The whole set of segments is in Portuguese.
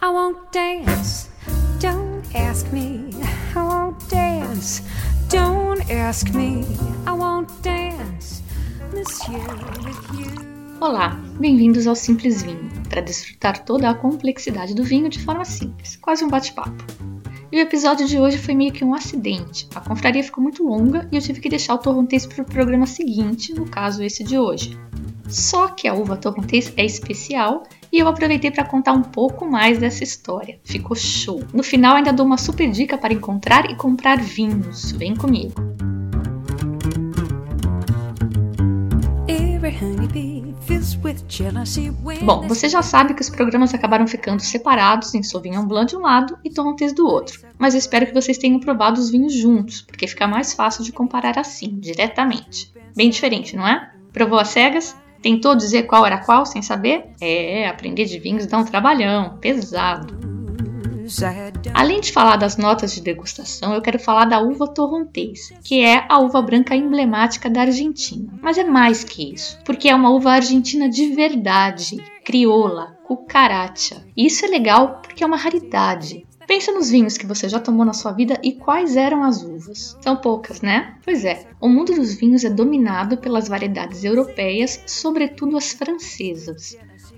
I won't dance. Don't ask me. I won't dance. Don't ask me. I won't dance. Monsieur with you. Olá, bem-vindos ao Simples Vinho, para desfrutar toda a complexidade do vinho de forma simples, quase um bate-papo. E o episódio de hoje foi meio que um acidente. A confraria ficou muito longa e eu tive que deixar o torrontês para o programa seguinte, no caso esse de hoje. Só que a uva torrontês é especial e eu aproveitei para contar um pouco mais dessa história. Ficou show. No final ainda dou uma super dica para encontrar e comprar vinhos. Vem comigo. Bom, você já sabe que os programas acabaram ficando separados em Sauvignon Blanc de um lado e Torrontés do outro, mas eu espero que vocês tenham provado os vinhos juntos, porque fica mais fácil de comparar assim, diretamente. Bem diferente, não é? Provou as cegas? Tentou dizer qual era qual sem saber? É, aprender de vinhos dá um trabalhão, pesado. Além de falar das notas de degustação, eu quero falar da uva torrontés, que é a uva branca emblemática da Argentina. Mas é mais que isso, porque é uma uva argentina de verdade, crioula, cucaracha. E isso é legal porque é uma raridade. Pensa nos vinhos que você já tomou na sua vida e quais eram as uvas. São poucas, né? Pois é, o mundo dos vinhos é dominado pelas variedades europeias, sobretudo as francesas.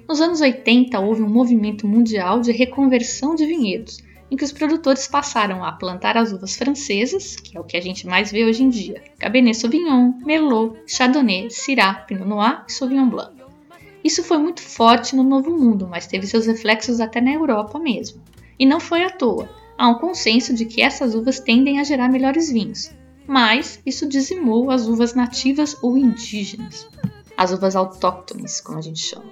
Nos anos 80 houve um movimento mundial de reconversão de vinhedos, em que os produtores passaram a plantar as uvas francesas, que é o que a gente mais vê hoje em dia, Cabernet Sauvignon, Merlot, Chardonnay, Syrah, Pinot Noir e Sauvignon Blanc. Isso foi muito forte no Novo Mundo, mas teve seus reflexos até na Europa mesmo. E não foi à toa. Há um consenso de que essas uvas tendem a gerar melhores vinhos, mas isso dizimou as uvas nativas ou indígenas, as uvas autóctones, como a gente chama.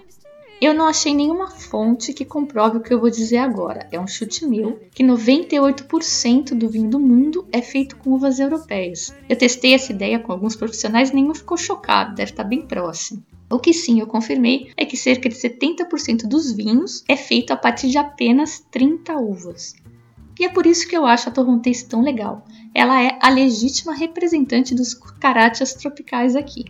Eu não achei nenhuma fonte que comprove o que eu vou dizer agora. É um chute meu que 98% do vinho do mundo é feito com uvas europeias. Eu testei essa ideia com alguns profissionais e nenhum ficou chocado, deve estar bem próximo. O que sim eu confirmei é que cerca de 70% dos vinhos é feito a partir de apenas 30 uvas. E é por isso que eu acho a Torrontés tão legal. Ela é a legítima representante dos carachas tropicais aqui.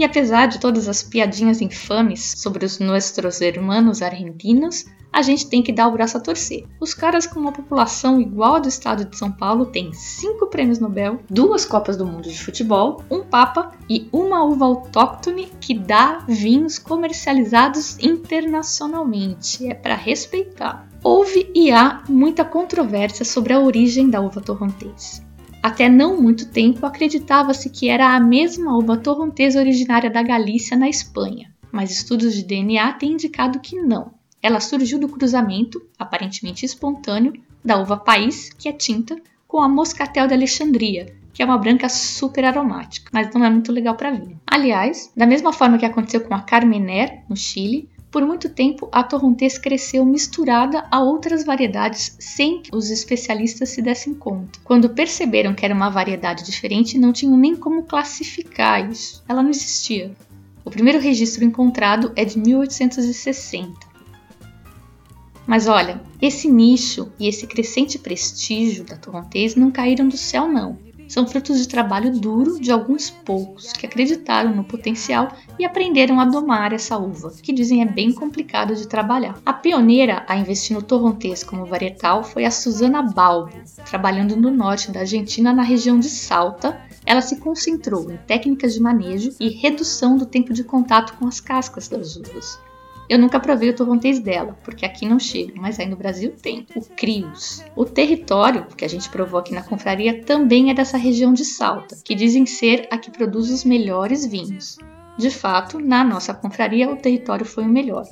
E apesar de todas as piadinhas infames sobre os nossos hermanos argentinos, a gente tem que dar o braço a torcer. Os caras com uma população igual à do estado de São Paulo têm cinco prêmios Nobel, duas Copas do Mundo de futebol, um Papa e uma uva autóctone que dá vinhos comercializados internacionalmente. É para respeitar. Houve e há muita controvérsia sobre a origem da uva torrontés. Até não muito tempo acreditava-se que era a mesma uva torrontés originária da Galícia, na Espanha, mas estudos de DNA têm indicado que não. Ela surgiu do cruzamento, aparentemente espontâneo, da uva país, que é tinta, com a Moscatel de Alexandria, que é uma branca super aromática, mas não é muito legal para vinho. Aliás, da mesma forma que aconteceu com a Carmener, no Chile, por muito tempo, a torrontés cresceu misturada a outras variedades sem que os especialistas se dessem conta. Quando perceberam que era uma variedade diferente, não tinham nem como classificar isso. Ela não existia. O primeiro registro encontrado é de 1860. Mas olha, esse nicho e esse crescente prestígio da torrontés não caíram do céu não são frutos de trabalho duro de alguns poucos que acreditaram no potencial e aprenderam a domar essa uva, que dizem é bem complicado de trabalhar. A pioneira a investir no torrontés como varietal foi a Susana Balbo, trabalhando no norte da Argentina na região de Salta. Ela se concentrou em técnicas de manejo e redução do tempo de contato com as cascas das uvas. Eu nunca provei o torrontés dela, porque aqui não chega, mas aí no Brasil tem. O Crios. O território que a gente provou aqui na confraria também é dessa região de Salta, que dizem ser a que produz os melhores vinhos. De fato, na nossa confraria, o território foi o melhor.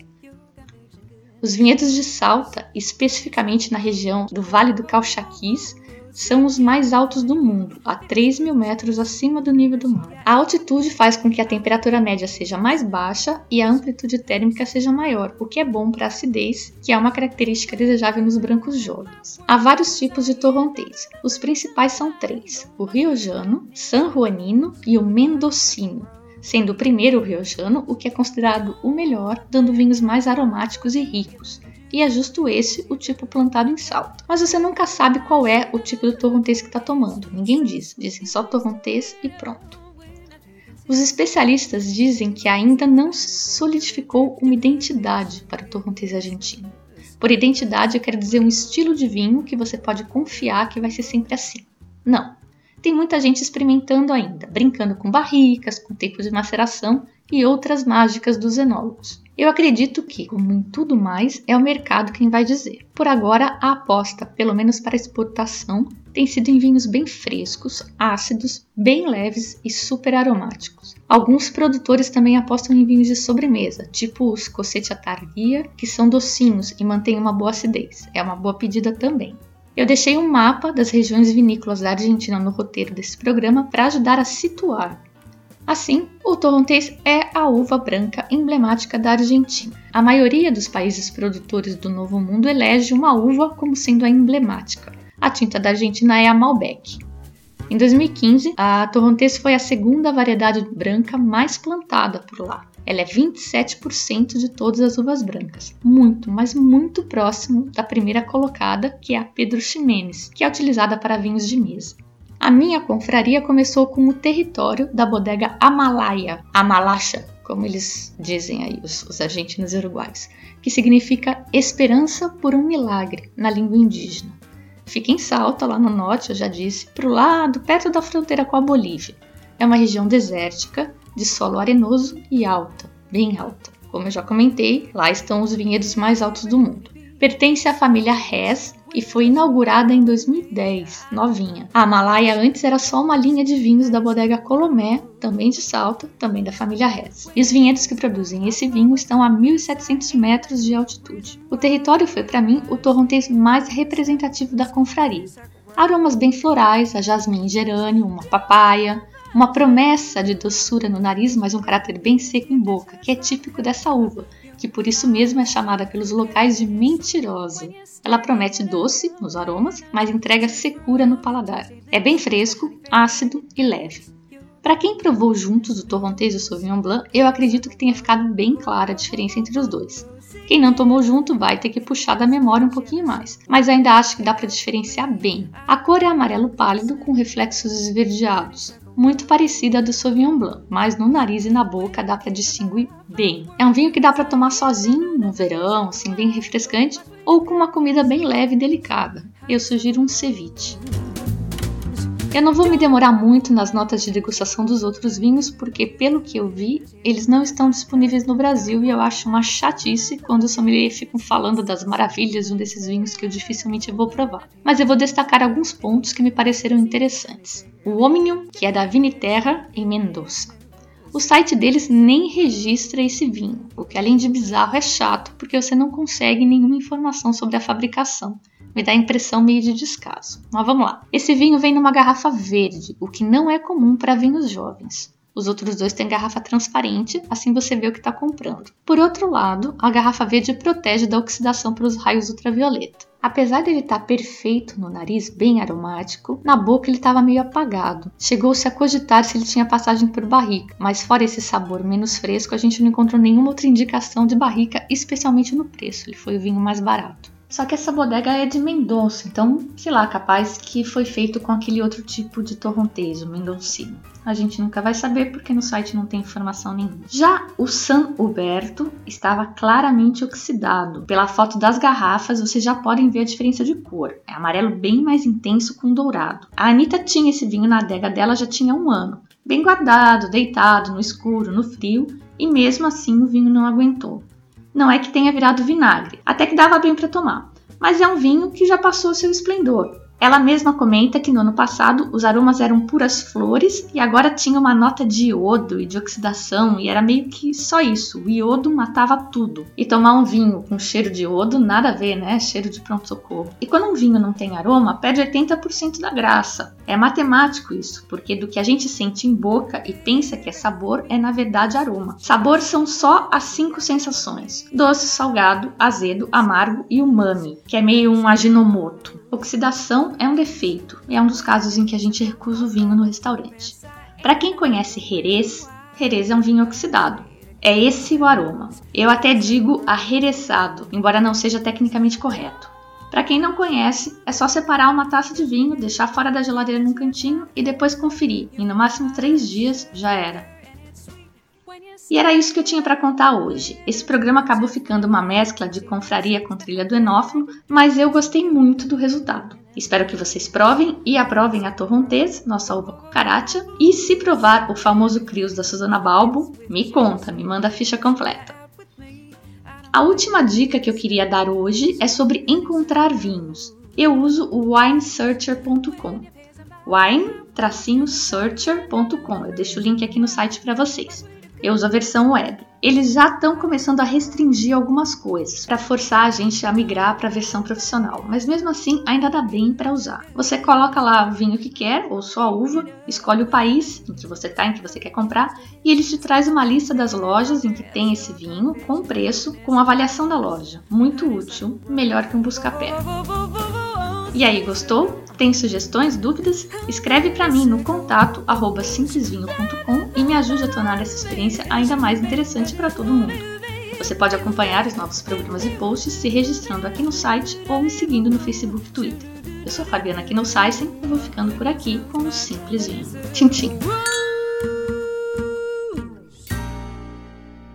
Os vinhedos de Salta, especificamente na região do Vale do Calchaquis, são os mais altos do mundo, a 3 mil metros acima do nível do mar. A altitude faz com que a temperatura média seja mais baixa e a amplitude térmica seja maior, o que é bom para a acidez, que é uma característica desejável nos brancos jovens. Há vários tipos de torrontés. Os principais são três: o riojano, san juanino e o mendocino sendo o primeiro o riojano o que é considerado o melhor, dando vinhos mais aromáticos e ricos, e é justo esse o tipo plantado em salto. Mas você nunca sabe qual é o tipo do torrontês que está tomando, ninguém diz, dizem só torrontês e pronto. Os especialistas dizem que ainda não solidificou uma identidade para o torrontês argentino. Por identidade, eu quero dizer um estilo de vinho que você pode confiar que vai ser sempre assim. Não. Tem muita gente experimentando ainda, brincando com barricas, com tempo de maceração e outras mágicas dos enólogos. Eu acredito que, como em tudo mais, é o mercado quem vai dizer. Por agora, a aposta, pelo menos para exportação, tem sido em vinhos bem frescos, ácidos, bem leves e super aromáticos. Alguns produtores também apostam em vinhos de sobremesa, tipo os Cossete Targuia, que são docinhos e mantêm uma boa acidez. É uma boa pedida também. Eu deixei um mapa das regiões vinícolas da Argentina no roteiro desse programa para ajudar a situar Assim, o torrontés é a uva branca emblemática da Argentina. A maioria dos países produtores do Novo Mundo elege uma uva como sendo a emblemática. A tinta da Argentina é a Malbec. Em 2015, a Torrontés foi a segunda variedade branca mais plantada por lá. Ela é 27% de todas as uvas brancas, muito, mas muito próximo da primeira colocada, que é a Pedro Ximénez, que é utilizada para vinhos de mesa. A minha confraria começou com o território da bodega Amalaia, Amalacha, como eles dizem aí, os, os argentinos e uruguais, que significa esperança por um milagre na língua indígena. Fica em Salta, lá no norte, eu já disse, para o lado, perto da fronteira com a Bolívia. É uma região desértica, de solo arenoso e alta, bem alta. Como eu já comentei, lá estão os vinhedos mais altos do mundo. Pertence à família Hess e foi inaugurada em 2010, novinha. A Malaya antes era só uma linha de vinhos da bodega Colomé, também de Salta, também da família Hess. E os vinhedos que produzem esse vinho estão a 1.700 metros de altitude. O território foi para mim o torrontés mais representativo da confraria. Aromas bem florais, a jasmim gerânio, uma papaya, uma promessa de doçura no nariz, mas um caráter bem seco em boca, que é típico dessa uva, que por isso mesmo é chamada pelos locais de mentirosa. Ela promete doce nos aromas, mas entrega secura no paladar. É bem fresco, ácido e leve. Para quem provou juntos o Torrontés e o Sauvignon Blanc, eu acredito que tenha ficado bem clara a diferença entre os dois. Quem não tomou junto vai ter que puxar da memória um pouquinho mais, mas ainda acho que dá para diferenciar bem. A cor é amarelo pálido com reflexos esverdeados, muito parecida do Sauvignon Blanc, mas no nariz e na boca dá para distinguir bem. É um vinho que dá para tomar sozinho no verão, assim bem refrescante, ou com uma comida bem leve e delicada. Eu sugiro um ceviche. Eu não vou me demorar muito nas notas de degustação dos outros vinhos, porque, pelo que eu vi, eles não estão disponíveis no Brasil e eu acho uma chatice quando os sommeliers ficam falando das maravilhas de um desses vinhos que eu dificilmente vou provar. Mas eu vou destacar alguns pontos que me pareceram interessantes. O Omnium, que é da Viniterra, em Mendoza. O site deles nem registra esse vinho, o que além de bizarro é chato porque você não consegue nenhuma informação sobre a fabricação me dá a impressão meio de descaso. Mas vamos lá. Esse vinho vem numa garrafa verde, o que não é comum para vinhos jovens. Os outros dois têm garrafa transparente, assim você vê o que está comprando. Por outro lado, a garrafa verde protege da oxidação pelos raios ultravioleta. Apesar de ele estar tá perfeito no nariz, bem aromático, na boca ele estava meio apagado. Chegou-se a cogitar se ele tinha passagem por barrica, mas fora esse sabor menos fresco, a gente não encontrou nenhuma outra indicação de barrica, especialmente no preço. Ele foi o vinho mais barato. Só que essa bodega é de Mendonça, então, sei lá, capaz que foi feito com aquele outro tipo de torrontés, o mendoncino. A gente nunca vai saber porque no site não tem informação nenhuma. Já o San Huberto estava claramente oxidado. Pela foto das garrafas, vocês já podem ver a diferença de cor. É amarelo bem mais intenso com dourado. A Anitta tinha esse vinho na adega dela já tinha um ano. Bem guardado, deitado, no escuro, no frio, e mesmo assim o vinho não aguentou não é que tenha virado vinagre, até que dava bem para tomar, mas é um vinho que já passou seu esplendor. Ela mesma comenta que no ano passado os aromas eram puras flores e agora tinha uma nota de iodo e de oxidação e era meio que só isso. O iodo matava tudo. E tomar um vinho com cheiro de iodo, nada a ver, né? Cheiro de pronto-socorro. E quando um vinho não tem aroma, perde 80% da graça. É matemático isso, porque do que a gente sente em boca e pensa que é sabor é na verdade aroma. Sabor são só as cinco sensações: doce, salgado, azedo, amargo e umami, que é meio um aginomoto. Oxidação é um defeito e é um dos casos em que a gente recusa o vinho no restaurante. Para quem conhece Jerez, Jerez é um vinho oxidado. É esse o aroma. Eu até digo arrereçado, embora não seja tecnicamente correto. Para quem não conhece, é só separar uma taça de vinho, deixar fora da geladeira num cantinho e depois conferir. E no máximo três dias já era. E era isso que eu tinha para contar hoje. Esse programa acabou ficando uma mescla de confraria com trilha do enófilo, mas eu gostei muito do resultado. Espero que vocês provem e aprovem a torrontês, nossa uva cucaracha, e se provar o famoso crios da Susana Balbo, me conta, me manda a ficha completa. A última dica que eu queria dar hoje é sobre encontrar vinhos. Eu uso o winesearcher.com. wine-searcher.com. Eu deixo o link aqui no site para vocês. Eu uso a versão web. Eles já estão começando a restringir algumas coisas para forçar a gente a migrar para a versão profissional, mas mesmo assim ainda dá bem para usar. Você coloca lá o vinho que quer ou só a uva, escolhe o país em que você está, em que você quer comprar e ele te traz uma lista das lojas em que tem esse vinho com preço, com avaliação da loja. Muito útil, melhor que um busca-pé. E aí, gostou? Tem sugestões, dúvidas? Escreve para mim no contato simplesvinho.com me ajude a tornar essa experiência ainda mais interessante para todo mundo. Você pode acompanhar os novos programas e posts se registrando aqui no site ou me seguindo no Facebook e Twitter. Eu sou a Fabiana aqui no Saisen e vou ficando por aqui com o Simples Vinho. Tchim, tchim!